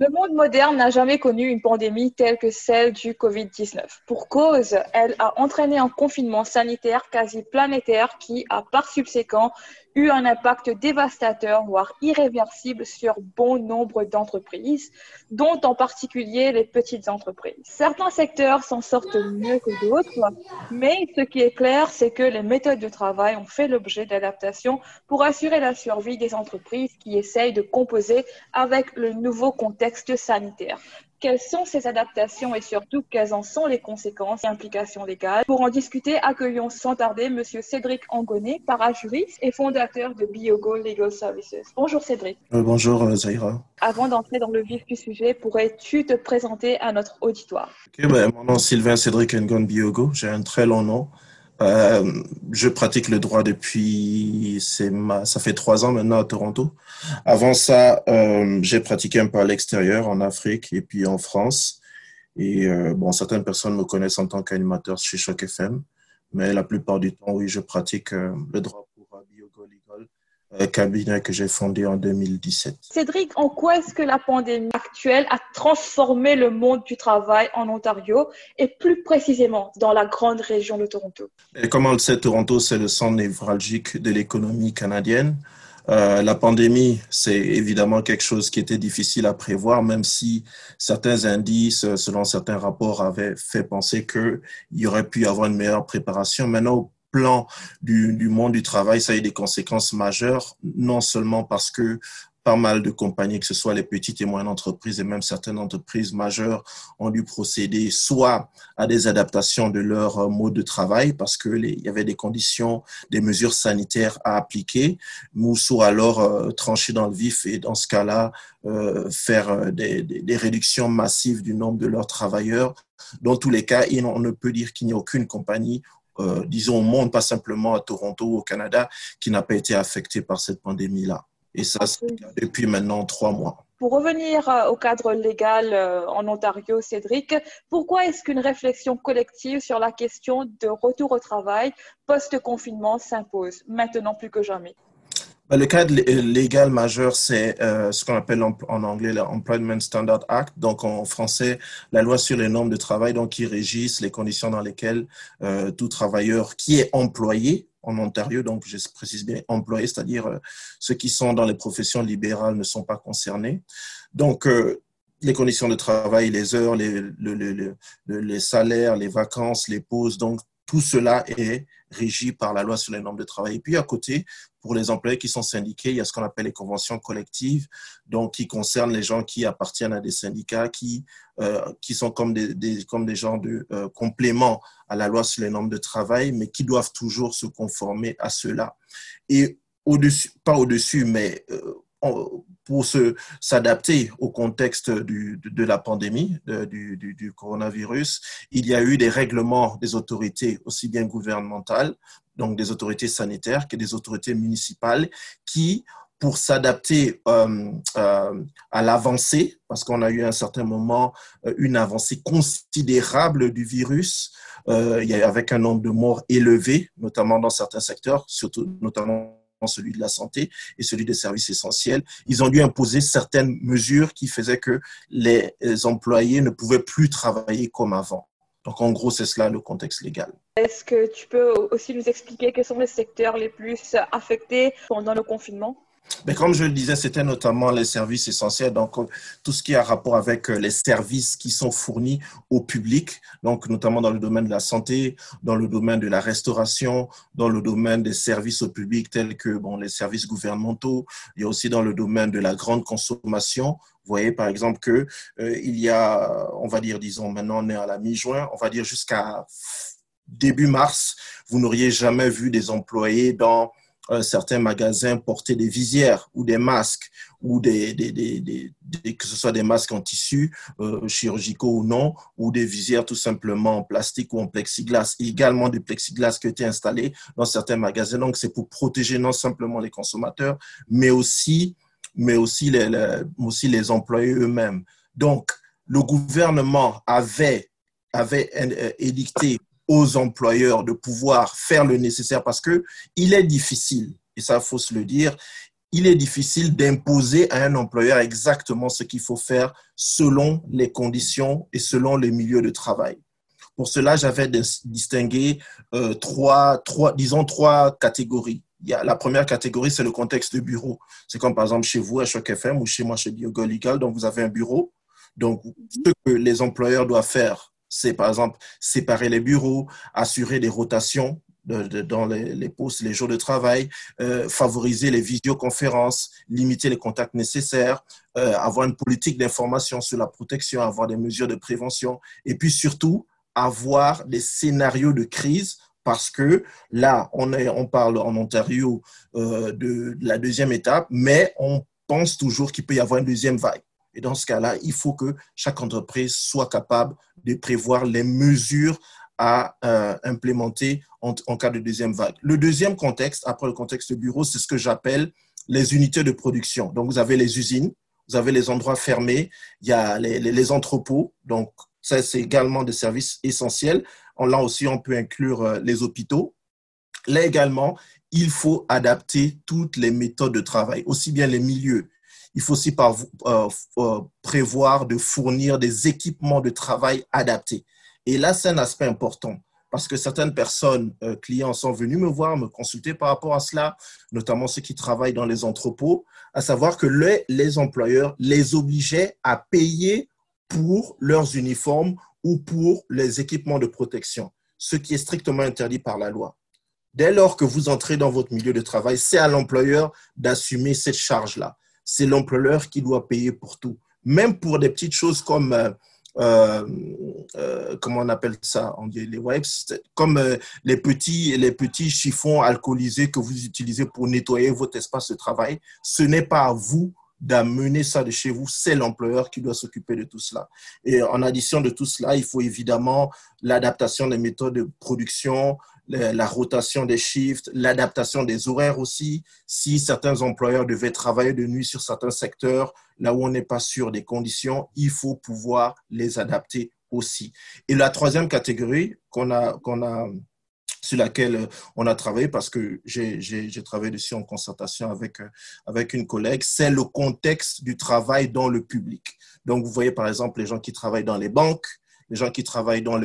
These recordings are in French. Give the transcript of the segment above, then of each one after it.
Le monde moderne n'a jamais connu une pandémie telle que celle du Covid-19. Pour cause, elle a entraîné un confinement sanitaire quasi planétaire qui a par subséquent eu un impact dévastateur, voire irréversible, sur bon nombre d'entreprises, dont en particulier les petites entreprises. Certains secteurs s'en sortent mieux que d'autres, mais ce qui est clair, c'est que les méthodes de travail ont fait l'objet d'adaptations pour assurer la survie des entreprises qui essayent de composer avec le nouveau contexte sanitaire. Quelles sont ces adaptations et surtout quelles en sont les conséquences et implications légales Pour en discuter, accueillons sans tarder M. Cédric Angoné, parajuriste et fondateur de Biogo Legal Services. Bonjour Cédric. Euh, bonjour euh, Zaira. Avant d'entrer dans le vif du sujet, pourrais-tu te présenter à notre auditoire? Ben, Mon nom est Sylvain Cédric Ngon Biogo. J'ai un très long nom. Euh, je pratique le droit depuis, ma, ça fait trois ans maintenant à Toronto. Avant ça, euh, j'ai pratiqué un peu à l'extérieur, en Afrique et puis en France. Et euh, bon, certaines personnes me connaissent en tant qu'animateur chez Choc FM, mais la plupart du temps, oui, je pratique le droit cabinet que j'ai fondé en 2017. Cédric, en quoi est-ce que la pandémie actuelle a transformé le monde du travail en Ontario et plus précisément dans la grande région de Toronto? Et Comme on le sait, Toronto, c'est le centre névralgique de l'économie canadienne. Euh, la pandémie, c'est évidemment quelque chose qui était difficile à prévoir, même si certains indices, selon certains rapports, avaient fait penser qu'il y aurait pu y avoir une meilleure préparation. Maintenant, plan du, monde du travail, ça a eu des conséquences majeures, non seulement parce que pas mal de compagnies, que ce soit les petites et moyennes entreprises et même certaines entreprises majeures, ont dû procéder soit à des adaptations de leur euh, mode de travail parce qu'il y avait des conditions, des mesures sanitaires à appliquer, ou alors euh, trancher dans le vif et dans ce cas-là, euh, faire des, réductions massives du nombre de leurs travailleurs. Dans tous les cas, on ne peut dire qu'il n'y a aucune compagnie euh, disons, au monde, pas simplement à Toronto, au Canada, qui n'a pas été affecté par cette pandémie-là. Et ça, c'est depuis maintenant trois mois. Pour revenir euh, au cadre légal euh, en Ontario, Cédric, pourquoi est-ce qu'une réflexion collective sur la question de retour au travail post-confinement s'impose, maintenant plus que jamais le cadre légal majeur, c'est euh, ce qu'on appelle en, anglais l'Employment Standard Act, donc en français, la loi sur les normes de travail, donc qui régissent les conditions dans lesquelles euh, tout travailleur qui est employé en Ontario, donc je précise bien employé, c'est-à-dire euh, ceux qui sont dans les professions libérales ne sont pas concernés. Donc, euh, les conditions de travail, les heures, les salaires, les vacances, les pauses, donc tout cela est régi par la loi sur les normes de travail. Et puis à côté, pour les employés qui sont syndiqués, il y a ce qu'on appelle les conventions collectives, donc qui concernent les gens qui appartiennent à des syndicats, qui, euh, qui sont comme des, des, comme des gens de euh, complément à la loi sur les normes de travail, mais qui doivent toujours se conformer à cela. Et au-dessus, pas au-dessus, mais euh, pour s'adapter au contexte du, de, la pandémie du, du, coronavirus, il y a eu des règlements des autorités, aussi bien gouvernementales, donc des autorités sanitaires, que des autorités municipales, qui, pour s'adapter euh, euh, à l'avancée, parce qu'on a eu à un certain moment euh, une avancée considérable du virus, avec un nombre de morts élevé, notamment dans certains secteurs, surtout notamment celui de la santé et celui des services essentiels, ils ont dû imposer certaines mesures qui faisaient que les employés ne pouvaient plus travailler comme avant. Donc en gros, c'est cela le contexte légal. Est-ce que tu peux aussi nous expliquer quels sont les secteurs les plus affectés pendant le confinement? Mais comme je le disais, c'était notamment les services essentiels, donc tout ce qui a rapport avec euh, les services qui sont fournis au public, donc notamment dans le domaine de la santé, dans le domaine de la restauration, dans le domaine des services au public tels que bon, les services gouvernementaux, il y a aussi dans le domaine de la grande consommation. Vous voyez par exemple que euh, il y a, on va dire, disons maintenant on est à la mi-juin, on va dire jusqu'à début mars, vous n'auriez jamais vu des employés dans certains magasins portaient des visières ou des masques ou des, que ce soit des masques en tissu euh, chirurgicaux ou non ou des visières tout simplement en plastique ou en plexiglas. Et également des plexiglas qui étaient installés dans certains magasins. Donc c'est pour protéger non simplement les consommateurs mais aussi mais aussi les, les aussi les employés eux-mêmes. Donc le gouvernement avait avait euh, édicté aux employeurs de pouvoir faire le nécessaire parce que il est difficile, et ça faut se le dire, il est difficile d'imposer à un employeur exactement ce qu'il faut faire selon les conditions et selon les milieux de travail. Pour cela, j'avais distingué euh, trois, trois, disons trois catégories. Il y a, la première catégorie, c'est le contexte de bureau. C'est comme par exemple chez vous à Choc FM ou chez moi chez Biogo Legal, donc vous avez un bureau. Donc, ce que les employeurs doivent faire, c'est par exemple séparer les bureaux, assurer des rotations dans les, postes, les jours de travail, euh, favoriser les visioconférences, limiter les contacts nécessaires, euh, avoir une politique d'information sur la protection, avoir des mesures de prévention, et puis surtout avoir des scénarios de crise parce que là, on, parle en Ontario euh, de, la deuxième étape, mais on pense toujours qu'il peut y avoir une deuxième vague. Et dans ce cas-là, il faut que chaque entreprise soit capable de prévoir les mesures à euh, implémenter en, cas de deuxième vague. Le deuxième contexte, après le contexte bureau, c'est ce que j'appelle les unités de production. Donc, vous avez les usines, vous avez les endroits fermés, il y a les, les, entrepôts. Donc, ça, c'est également des services essentiels. Là aussi, on peut inclure euh, les hôpitaux. Là également, il faut adapter toutes les méthodes de travail, aussi bien les milieux. Il faut aussi par, euh, prévoir de fournir des équipements de travail adaptés. Et là, c'est un aspect important parce que certaines personnes, euh, clients, sont venus me voir, me consulter par rapport à cela, notamment ceux qui travaillent dans les entrepôts, à savoir que les, les employeurs les obligeaient à payer pour leurs uniformes ou pour les équipements de protection, ce qui est strictement interdit par la loi. Dès lors que vous entrez dans votre milieu de travail, c'est à l'employeur d'assumer cette charge-là. C'est l'employeur qui doit payer pour tout. Même pour des petites choses comme euh, euh, euh, comment on appelle ça les wipes, comme petits, les petits chiffons alcoolisés que vous utilisez pour nettoyer votre espace de travail. Ce n'est pas à vous d'amener ça de chez vous, c'est l'employeur qui doit s'occuper de tout cela. Et en addition de tout cela, il faut évidemment l'adaptation des méthodes de production, la rotation des shifts, l'adaptation des horaires aussi. Si certains employeurs devaient travailler de nuit sur certains secteurs, là où on n'est pas sûr des conditions, il faut pouvoir les adapter aussi. Et la troisième catégorie qu'on a, qu'on a, sur laquelle on a travaillé, parce que j'ai travaillé dessus en concertation avec, avec une collègue, c'est le contexte du travail dans le public. Donc, vous voyez par exemple les gens qui travaillent dans les banques, les gens qui travaillent dans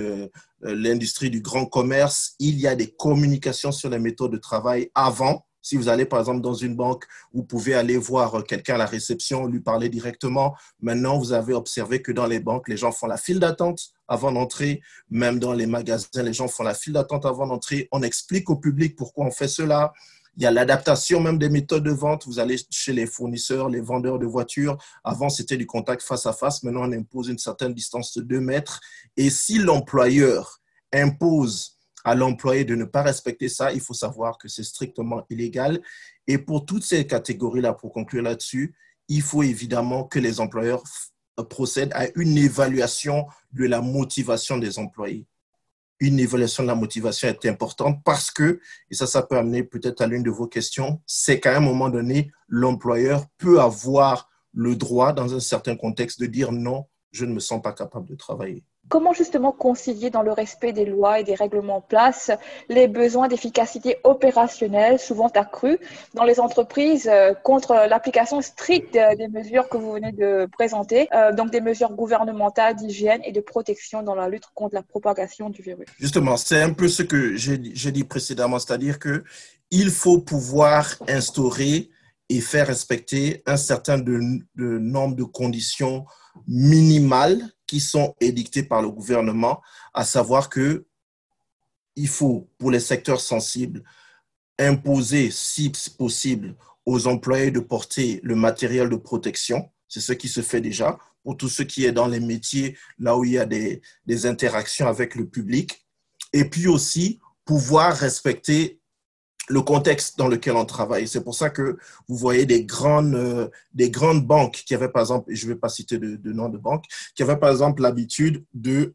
l'industrie du grand commerce, il y a des communications sur les méthodes de travail avant. Si vous allez par exemple dans une banque, vous pouvez aller voir quelqu'un à la réception, lui parler directement. Maintenant, vous avez observé que dans les banques, les gens font la file d'attente avant d'entrer. Même dans les magasins, les gens font la file d'attente avant d'entrer. On explique au public pourquoi on fait cela. Il y a l'adaptation même des méthodes de vente. Vous allez chez les fournisseurs, les vendeurs de voitures. Avant, c'était du contact face à face. Maintenant, on impose une certaine distance de 2 mètres. Et si l'employeur impose à l'employé de ne pas respecter ça, il faut savoir que c'est strictement illégal. Et pour toutes ces catégories-là, pour conclure là-dessus, il faut évidemment que les employeurs procèdent à une évaluation de la motivation des employés une évaluation de la motivation est importante parce que, et ça, ça peut amener peut-être à l'une de vos questions, c'est qu'à un moment donné, l'employeur peut avoir le droit, dans un certain contexte, de dire non, je ne me sens pas capable de travailler. Comment justement concilier dans le respect des lois et des règlements en place les besoins d'efficacité opérationnelle souvent accrus dans les entreprises euh, contre l'application stricte des mesures que vous venez de présenter, euh, donc des mesures gouvernementales d'hygiène et de protection dans la lutte contre la propagation du virus? Justement, c'est un peu ce que j'ai dit précédemment, c'est-à-dire que il faut pouvoir instaurer et faire respecter un certain nombre de conditions minimales qui sont édictés par le gouvernement, à savoir que il faut, pour les secteurs sensibles, imposer, si possible, aux employés de porter le matériel de protection. C'est ce qui se fait déjà pour tout ce qui est dans les métiers, là où il y a des interactions avec le public. Et puis aussi, pouvoir respecter le contexte dans lequel on travaille. C'est pour ça que vous voyez des grandes, euh, des grandes banques qui avaient, par exemple, je ne vais pas citer de, de nom de banque, qui avaient, par exemple, l'habitude de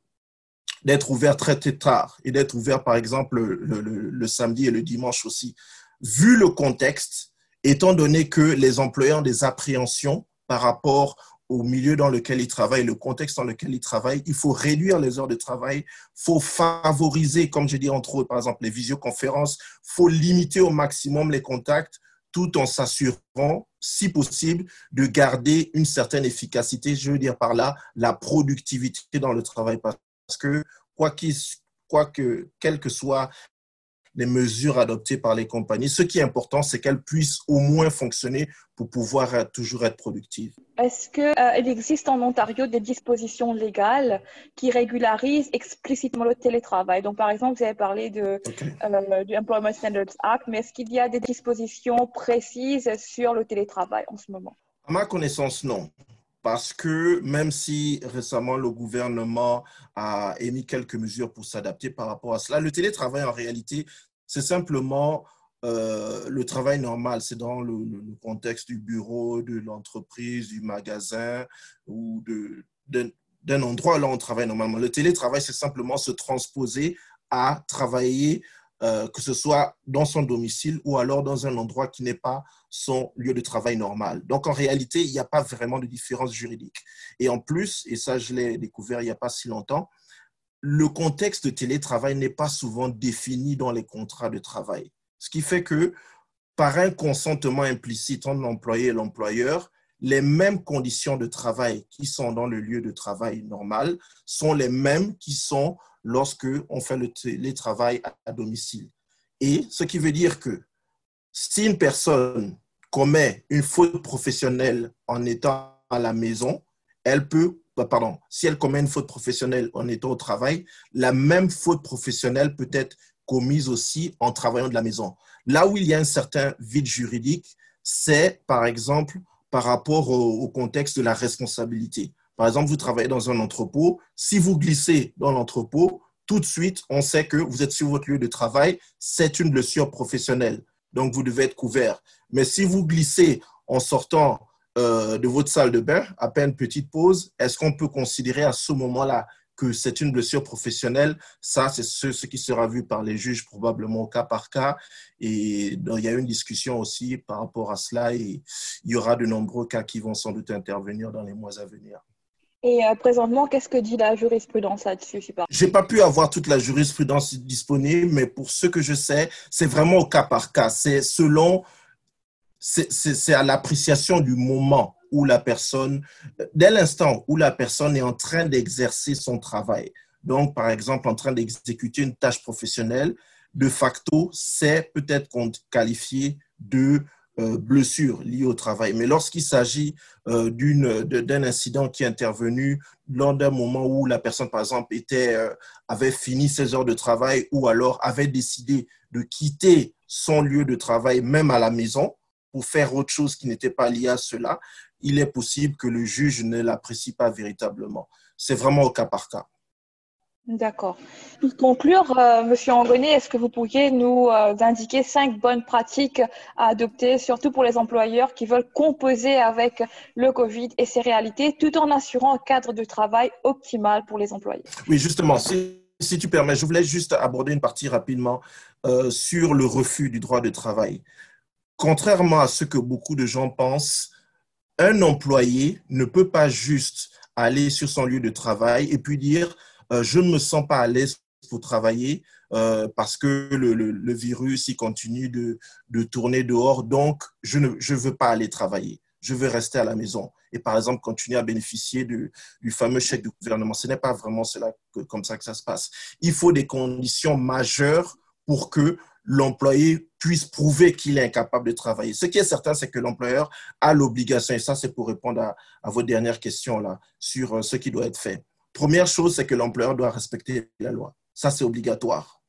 d'être ouverts très, très tard et d'être ouverts, par exemple, le, le, le, samedi et le dimanche aussi. Vu le contexte, étant donné que les employeurs ont des appréhensions par rapport au milieu dans lequel ils travaillent, le contexte dans lequel ils travaillent, il faut réduire les heures de travail, il faut favoriser, comme je dis entre autres, par exemple, les visioconférences, faut limiter au maximum les contacts. tout en s'assurant, si possible, de garder une certaine efficacité, je veux dire par là, la productivité dans le travail. Parce que, quoi, qu'il, quoi que, quel que soit les mesures adoptées par les compagnies. Ce qui est important, c'est qu'elles puissent au moins fonctionner pour pouvoir toujours être productives. Est-ce qu'il euh, existe en Ontario des dispositions légales qui régularisent explicitement le télétravail? Donc, par exemple, vous avez parlé de, euh, du Employment Standards Act, mais est-ce qu'il y a des dispositions précises sur le télétravail en ce moment? À ma connaissance, non parce que même si récemment le gouvernement a émis quelques mesures pour s'adapter par rapport à cela, le télétravail en réalité, c'est simplement euh, le travail normal, c'est dans le, contexte du bureau, de l'entreprise, du magasin ou d'un endroit où on travaille normalement. Le télétravail, c'est simplement se transposer à travailler euh, que ce soit dans son domicile ou alors dans un endroit qui n'est pas son lieu de travail normal. Donc, en réalité, il n'y a pas vraiment de différence juridique. Et en plus, et ça, je l'ai découvert il n'y a pas si longtemps, le contexte de télétravail n'est pas souvent défini dans les contrats de travail. Ce qui fait que, par un consentement implicite entre l'employé et l'employeur, les mêmes conditions de travail qui sont dans le lieu de travail normal sont les mêmes qui sont lorsque on fait le télétravail à domicile. Et ce qui veut dire que si une personne commet une faute professionnelle en étant à la maison, elle peut, bah, pardon, si elle commet une faute professionnelle en étant au travail, la même faute professionnelle peut être commise aussi en travaillant de la maison. Là où il y a un certain vide juridique, c'est par exemple par rapport au, contexte de la responsabilité. Par exemple, vous travaillez dans un entrepôt. Si vous glissez dans l'entrepôt, tout de suite, on sait que vous êtes sur votre lieu de travail. C'est une blessure professionnelle. Donc, vous devez être couvert. Mais si vous glissez en sortant euh, de votre salle de bain, à peine petite pause, est-ce qu'on peut considérer à ce moment-là que c'est une blessure professionnelle, ça, c'est ce, qui sera vu par les juges probablement cas par cas. Et il y a une discussion aussi par rapport à cela et il y aura de nombreux cas qui vont sans doute intervenir dans les mois à venir. Et euh, présentement, qu'est-ce que dit la jurisprudence là-dessus Je n'ai pas pu avoir toute la jurisprudence disponible, mais pour ce que je sais, c'est vraiment au cas par cas. C'est selon, c'est à l'appréciation du moment où la personne, dès l'instant où la personne est en train d'exercer son travail, donc par exemple en train d'exécuter une tâche professionnelle, de facto, c'est peut-être qualifié de euh, blessure liée au travail. Mais lorsqu'il s'agit euh, d'un incident qui est intervenu lors d'un moment où la personne, par exemple, était, euh, avait fini ses heures de travail ou alors avait décidé de quitter son lieu de travail, même à la maison, pour faire autre chose qui n'était pas lié à cela, il est possible que le juge ne l'apprécie pas véritablement. C'est vraiment au cas par cas. D'accord. Pour conclure, euh, Monsieur Angoné, est-ce que vous pourriez nous euh, indiquer cinq bonnes pratiques à adopter, surtout pour les employeurs qui veulent composer avec le Covid et ses réalités, tout en assurant un cadre de travail optimal pour les employés? Oui, justement, si, tu permets, je voulais juste aborder une partie rapidement euh, sur le refus du droit de travail. Contrairement à ce que beaucoup de gens pensent, un employé ne peut pas juste aller sur son lieu de travail et puis dire je ne me sens pas à l'aise pour travailler euh, parce que le, virus il continue de, tourner dehors, donc je ne je veux pas aller travailler. Je veux rester à la maison et par exemple continuer à bénéficier du, fameux chèque du gouvernement. Ce n'est pas vraiment cela comme ça que ça se passe. Il faut des conditions majeures pour que l'employé puisse prouver qu'il est incapable de travailler. Ce qui est certain, c'est que l'employeur a l'obligation, et ça c'est pour répondre à, à vos dernières questions là, sur euh, ce qui doit être fait. Première chose, c'est que l'employeur doit respecter la loi. Ça, c'est obligatoire.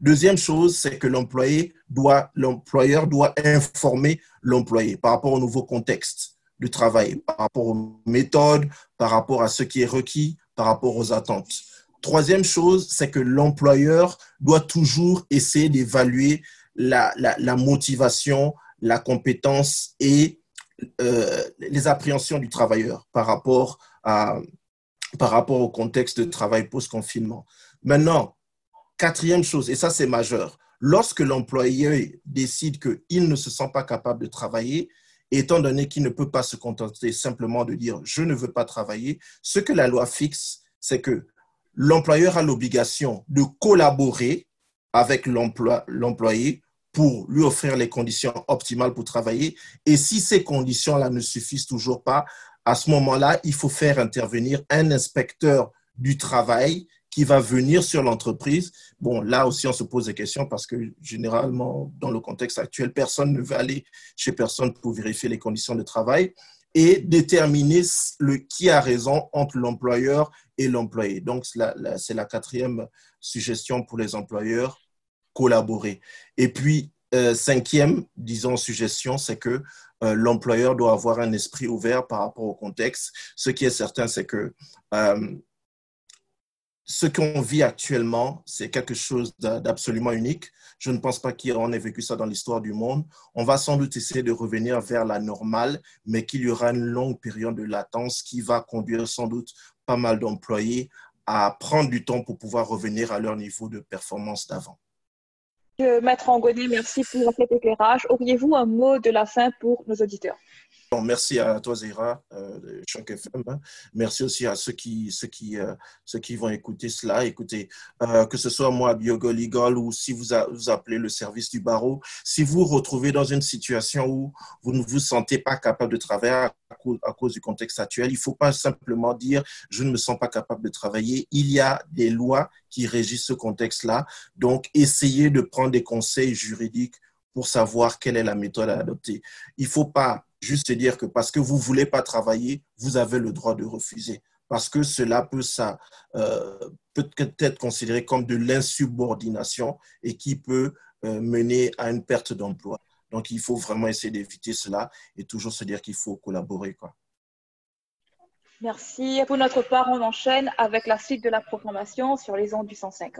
Deuxième chose, c'est que l'employeur doit informer l'employé par rapport au nouveau contexte du travail, par rapport aux méthodes, par rapport à ce qui est requis, par rapport aux attentes. Troisième chose, c'est que l'employeur doit toujours essayer d'évaluer la, motivation, la compétence et euh, les appréhensions du travailleur par rapport à, par rapport au contexte de travail post-confinement. Maintenant, quatrième chose, et ça c'est majeur, lorsque l'employé décide qu'il ne se sent pas capable de travailler, étant donné qu'il ne peut pas se contenter simplement de dire je ne veux pas travailler, ce que la loi fixe, c'est que l'employeur a l'obligation de collaborer avec l'employé pour lui offrir les conditions optimales pour travailler. Et si ces conditions-là ne suffisent toujours pas, à ce moment-là, il faut faire intervenir un inspecteur du travail qui va venir sur l'entreprise. Bon, là aussi, on se pose des questions parce que généralement, dans le contexte actuel, personne ne veut aller chez personne pour vérifier les conditions de travail et déterminer le, qui a raison entre l'employeur et l'employé. Donc, c'est la quatrième suggestion pour les employeurs, collaborer. Et puis, euh, cinquième, disons, suggestion, c'est que euh, l'employeur doit avoir un esprit ouvert par rapport au contexte. Ce qui est certain, c'est que euh, ce qu'on vit actuellement, c'est quelque chose d'absolument unique. Je ne pense pas qu'on ait vécu ça dans l'histoire du monde. On va sans doute essayer de revenir vers la normale, mais qu'il y aura une longue période de latence qui va conduire sans doute pas mal d'employés à prendre du temps pour pouvoir revenir à leur niveau de performance d'avant. Maître Angoné, merci pour cet éclairage. Auriez-vous un mot de la fin pour nos auditeurs? Merci à toi, Zéra, euh, de Choc FM. Hein. Merci aussi à ceux qui, ceux qui, euh, ceux qui vont écouter cela. Écoutez, euh, que ce soit moi, Biogo Legal, ou si vous, vous appelez le service du barreau, si vous vous retrouvez dans une situation où vous ne vous sentez pas capable de travailler à à cause du contexte actuel, il ne faut pas simplement dire je ne me sens pas capable de travailler. Il y a des lois qui régissent ce contexte-là. Donc, essayez de prendre des conseils juridiques pour savoir quelle est la méthode à adopter. Il ne faut pas juste dire que parce que vous ne voulez pas travailler, vous avez le droit de refuser. Parce que cela peut, ça, euh, peut être considéré comme de l'insubordination et qui peut euh, mener à une perte d'emploi. Donc, il faut vraiment essayer d'éviter cela et toujours se dire qu'il faut collaborer. Quoi. Merci. Pour notre part, on enchaîne avec la suite de la programmation sur les ondes du 150.